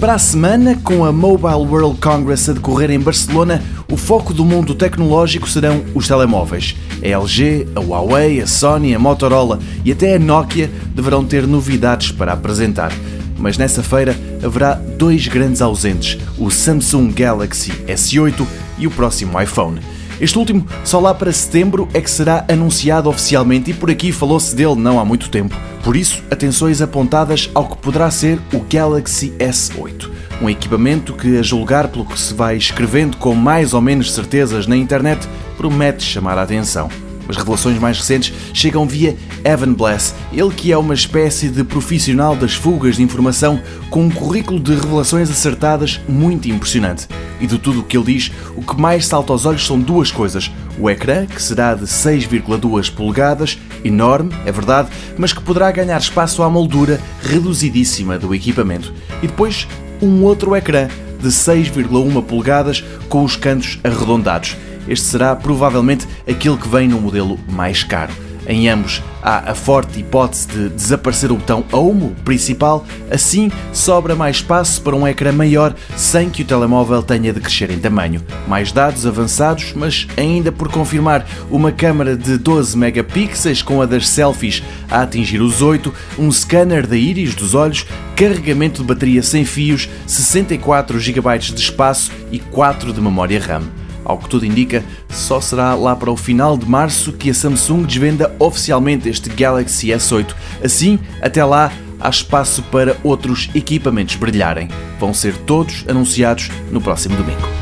Para a semana, com a Mobile World Congress a decorrer em Barcelona, o foco do mundo tecnológico serão os telemóveis. A LG, a Huawei, a Sony, a Motorola e até a Nokia deverão ter novidades para apresentar. Mas nessa feira haverá dois grandes ausentes: o Samsung Galaxy S8 e o próximo iPhone. Este último, só lá para setembro, é que será anunciado oficialmente e por aqui falou-se dele não há muito tempo. Por isso, atenções apontadas ao que poderá ser o Galaxy S8. Um equipamento que, a julgar pelo que se vai escrevendo com mais ou menos certezas na internet, promete chamar a atenção. As revelações mais recentes chegam via Evan Bless, ele que é uma espécie de profissional das fugas de informação com um currículo de revelações acertadas muito impressionante. E de tudo o que ele diz, o que mais salta aos olhos são duas coisas: o ecrã, que será de 6,2 polegadas, enorme, é verdade, mas que poderá ganhar espaço à moldura reduzidíssima do equipamento, e depois um outro ecrã de 6,1 polegadas com os cantos arredondados este será provavelmente aquele que vem no modelo mais caro. Em ambos há a forte hipótese de desaparecer o botão Home, principal, assim sobra mais espaço para um ecrã maior sem que o telemóvel tenha de crescer em tamanho. Mais dados avançados, mas ainda por confirmar, uma câmera de 12 megapixels com a das selfies a atingir os 8, um scanner da íris dos olhos, carregamento de bateria sem fios, 64 GB de espaço e 4 de memória RAM. Ao que tudo indica, só será lá para o final de março que a Samsung desvenda oficialmente este Galaxy S8. Assim, até lá, há espaço para outros equipamentos brilharem. Vão ser todos anunciados no próximo domingo.